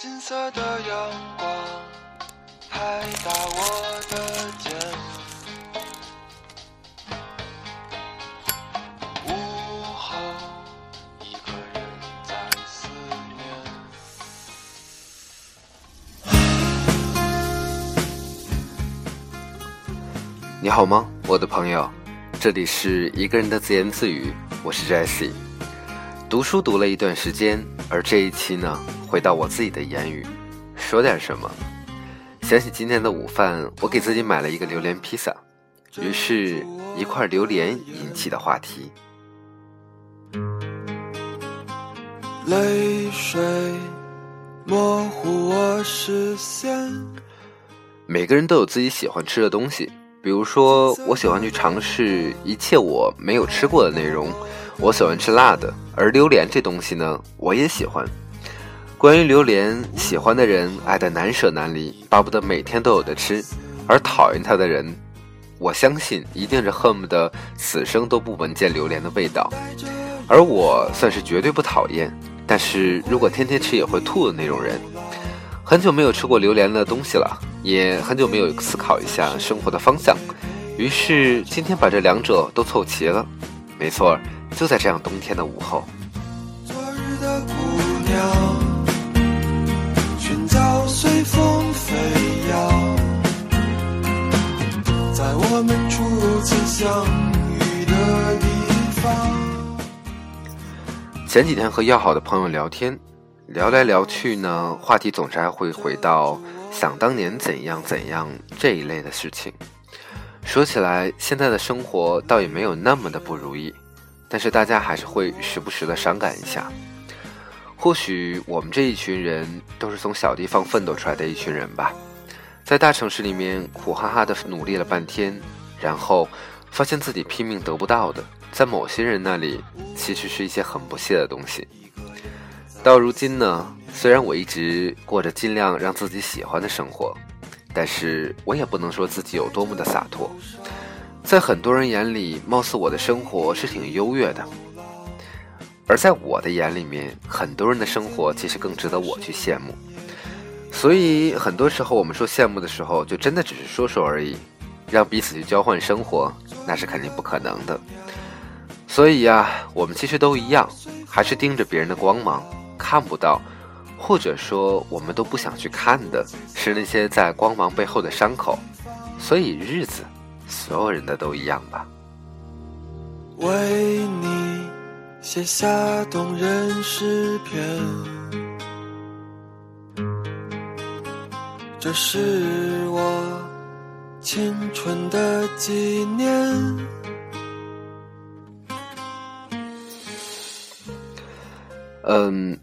金色的阳光拍打我的肩。午后，一个人在思念。你好吗，我的朋友？这里是一个人的自言自语，我是 Jesse。读书读了一段时间，而这一期呢，回到我自己的言语，说点什么。想起今天的午饭，我给自己买了一个榴莲披萨，于是，一块榴莲引起的话题。泪水模糊我视线。每个人都有自己喜欢吃的东西，比如说，我喜欢去尝试一切我没有吃过的内容。我喜欢吃辣的，而榴莲这东西呢，我也喜欢。关于榴莲，喜欢的人爱得难舍难离，巴不得每天都有的吃；而讨厌它的人，我相信一定是恨不得此生都不闻见榴莲的味道。而我算是绝对不讨厌，但是如果天天吃也会吐的那种人。很久没有吃过榴莲的东西了，也很久没有思考一下生活的方向，于是今天把这两者都凑齐了。没错，就在这样冬天的午后。昨日的姑娘，寻找随风飞扬，在我们初次相遇的地方。前几天和要好的朋友聊天，聊来聊去呢，话题总是还会回到想当年怎样怎样这一类的事情。说起来，现在的生活倒也没有那么的不如意，但是大家还是会时不时的伤感一下。或许我们这一群人都是从小地方奋斗出来的一群人吧，在大城市里面苦哈哈的努力了半天，然后发现自己拼命得不到的，在某些人那里其实是一些很不屑的东西。到如今呢，虽然我一直过着尽量让自己喜欢的生活。但是我也不能说自己有多么的洒脱，在很多人眼里，貌似我的生活是挺优越的，而在我的眼里面，很多人的生活其实更值得我去羡慕。所以很多时候我们说羡慕的时候，就真的只是说说而已，让彼此去交换生活，那是肯定不可能的。所以呀，我们其实都一样，还是盯着别人的光芒，看不到。或者说，我们都不想去看的是那些在光芒背后的伤口，所以日子，所有人的都一样吧。为你写下动人诗篇，这是我青春的纪念。嗯。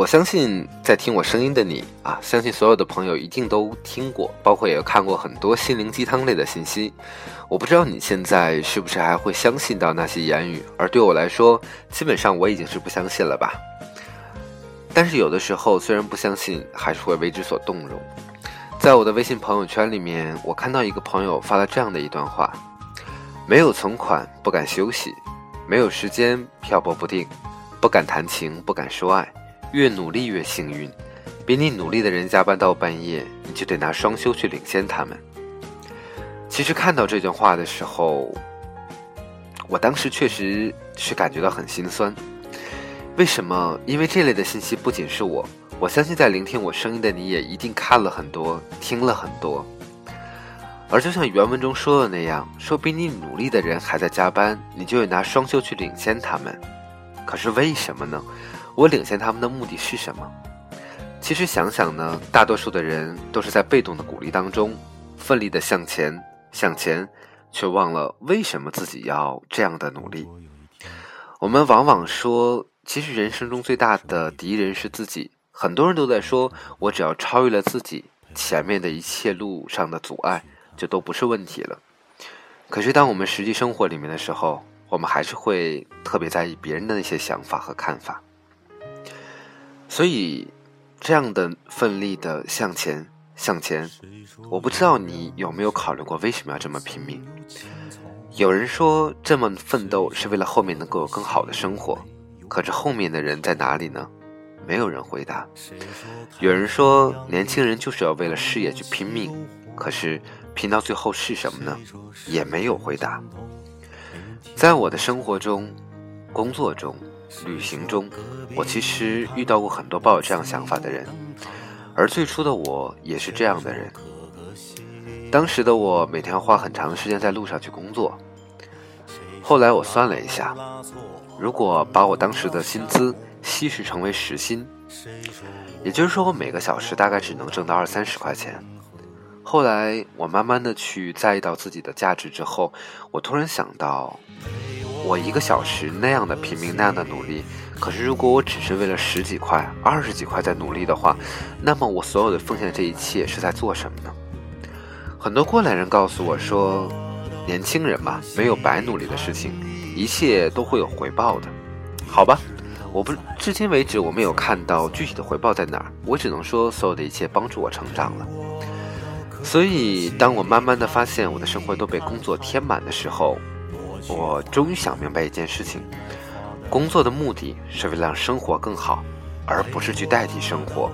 我相信在听我声音的你啊，相信所有的朋友一定都听过，包括也看过很多心灵鸡汤类的信息。我不知道你现在是不是还会相信到那些言语，而对我来说，基本上我已经是不相信了吧。但是有的时候，虽然不相信，还是会为之所动容。在我的微信朋友圈里面，我看到一个朋友发了这样的一段话：没有存款，不敢休息；没有时间，漂泊不定；不敢谈情，不敢说爱。越努力越幸运，比你努力的人加班到半夜，你就得拿双休去领先他们。其实看到这段话的时候，我当时确实是感觉到很心酸。为什么？因为这类的信息不仅是我，我相信在聆听我声音的你也一定看了很多，听了很多。而就像原文中说的那样，说比你努力的人还在加班，你就得拿双休去领先他们。可是为什么呢？我领先他们的目的是什么？其实想想呢，大多数的人都是在被动的鼓励当中，奋力的向前向前，却忘了为什么自己要这样的努力。我们往往说，其实人生中最大的敌人是自己。很多人都在说，我只要超越了自己，前面的一切路上的阻碍就都不是问题了。可是当我们实际生活里面的时候，我们还是会特别在意别人的那些想法和看法。所以，这样的奋力的向前向前，我不知道你有没有考虑过为什么要这么拼命？有人说这么奋斗是为了后面能够有更好的生活，可是后面的人在哪里呢？没有人回答。有人说，年轻人就是要为了事业去拼命，可是拼到最后是什么呢？也没有回答。在我的生活中、工作中、旅行中，我其实遇到过很多抱有这样想法的人，而最初的我也是这样的人。当时的我每天要花很长的时间在路上去工作。后来我算了一下，如果把我当时的薪资稀释成为时薪，也就是说我每个小时大概只能挣到二三十块钱。后来我慢慢的去在意到自己的价值之后，我突然想到，我一个小时那样的拼命那样的努力，可是如果我只是为了十几块、二十几块在努力的话，那么我所有的奉献这一切是在做什么呢？很多过来人告诉我说。年轻人嘛，没有白努力的事情，一切都会有回报的，好吧？我不，至今为止我没有看到具体的回报在哪儿，我只能说所有的一切帮助我成长了。所以，当我慢慢的发现我的生活都被工作填满的时候，我终于想明白一件事情：工作的目的是为了让生活更好，而不是去代替生活。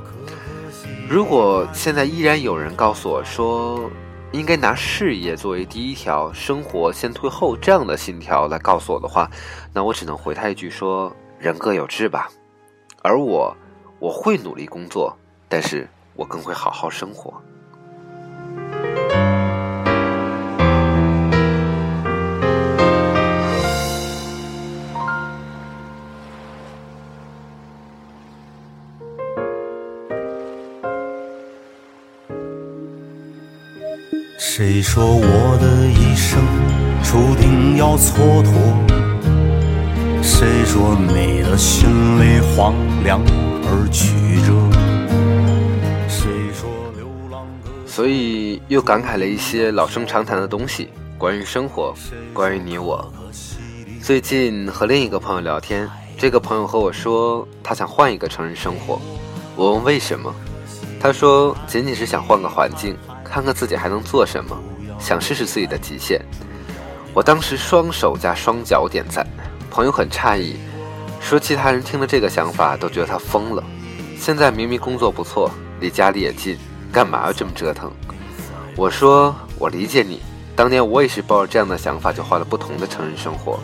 如果现在依然有人告诉我说，应该拿事业作为第一条，生活先退后这样的信条来告诉我的话，那我只能回他一句说：人各有志吧。而我，我会努力工作，但是我更会好好生活。谁说我的一生注定要蹉跎？谁说你的心里荒凉而曲折？谁说流浪的……所以又感慨了一些老生常谈的东西，关于生活，关于你我。最近和另一个朋友聊天，这个朋友和我说，他想换一个城市生活。我问为什么，他说仅仅是想换个环境。看看自己还能做什么，想试试自己的极限。我当时双手加双脚点赞，朋友很诧异，说其他人听了这个想法都觉得他疯了。现在明明工作不错，离家里也近，干嘛要这么折腾？我说我理解你，当年我也是抱着这样的想法就换了不同的成人生活，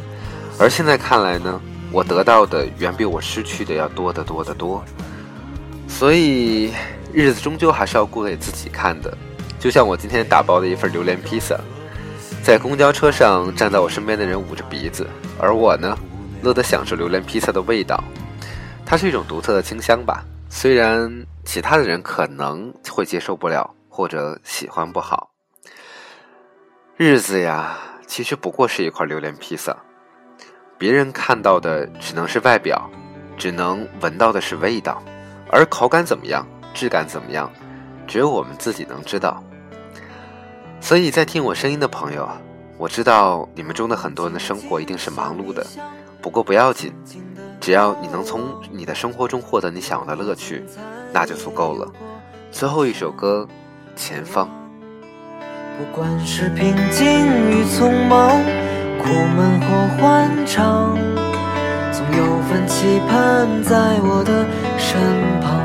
而现在看来呢，我得到的远比我失去的要多得多得多。所以日子终究还是要过给自己看的。就像我今天打包的一份榴莲披萨，在公交车上站在我身边的人捂着鼻子，而我呢，乐得享受榴莲披萨的味道。它是一种独特的清香吧，虽然其他的人可能会接受不了或者喜欢不好。日子呀，其实不过是一块榴莲披萨，别人看到的只能是外表，只能闻到的是味道，而口感怎么样，质感怎么样，只有我们自己能知道。所以在听我声音的朋友，我知道你们中的很多人的生活一定是忙碌的，不过不要紧，只要你能从你的生活中获得你想要的乐趣，那就足够了。最后一首歌，《前方》。不管是平静与匆忙，苦闷或欢畅，总有份期盼在我的身旁。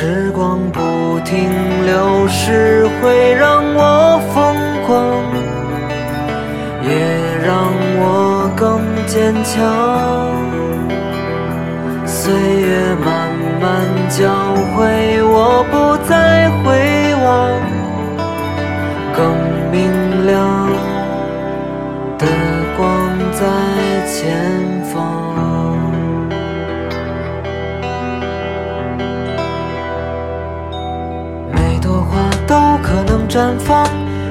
时光不停流逝，会让我疯狂，也让我更坚强。岁月慢慢教会我，不绽放，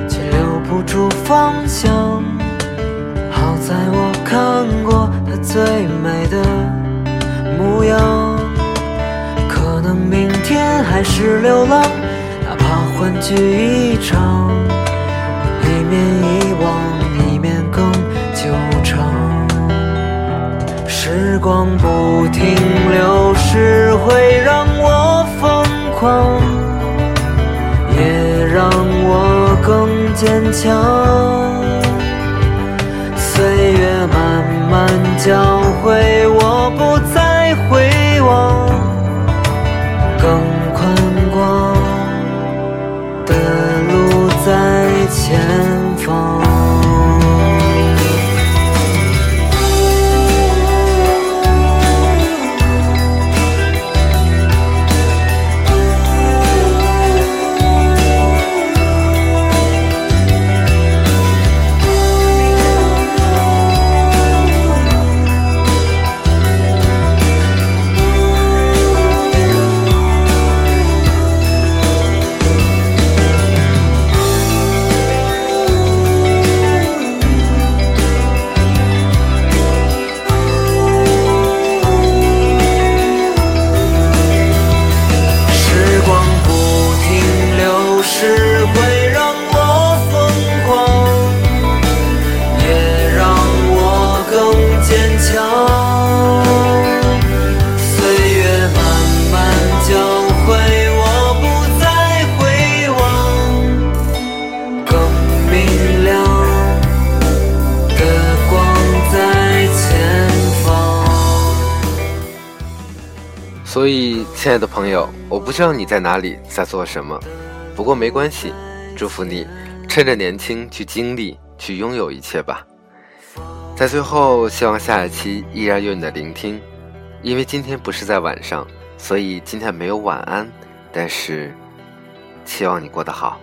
却留不住方向。好在我看过它最美的模样。可能明天还是流浪，哪怕欢聚一场。一面遗忘，一面更久长。时光不强。岁月慢慢教会所以，亲爱的朋友，我不知道你在哪里，在做什么，不过没关系，祝福你，趁着年轻去经历，去拥有一切吧。在最后，希望下一期依然有你的聆听，因为今天不是在晚上，所以今天没有晚安，但是，希望你过得好。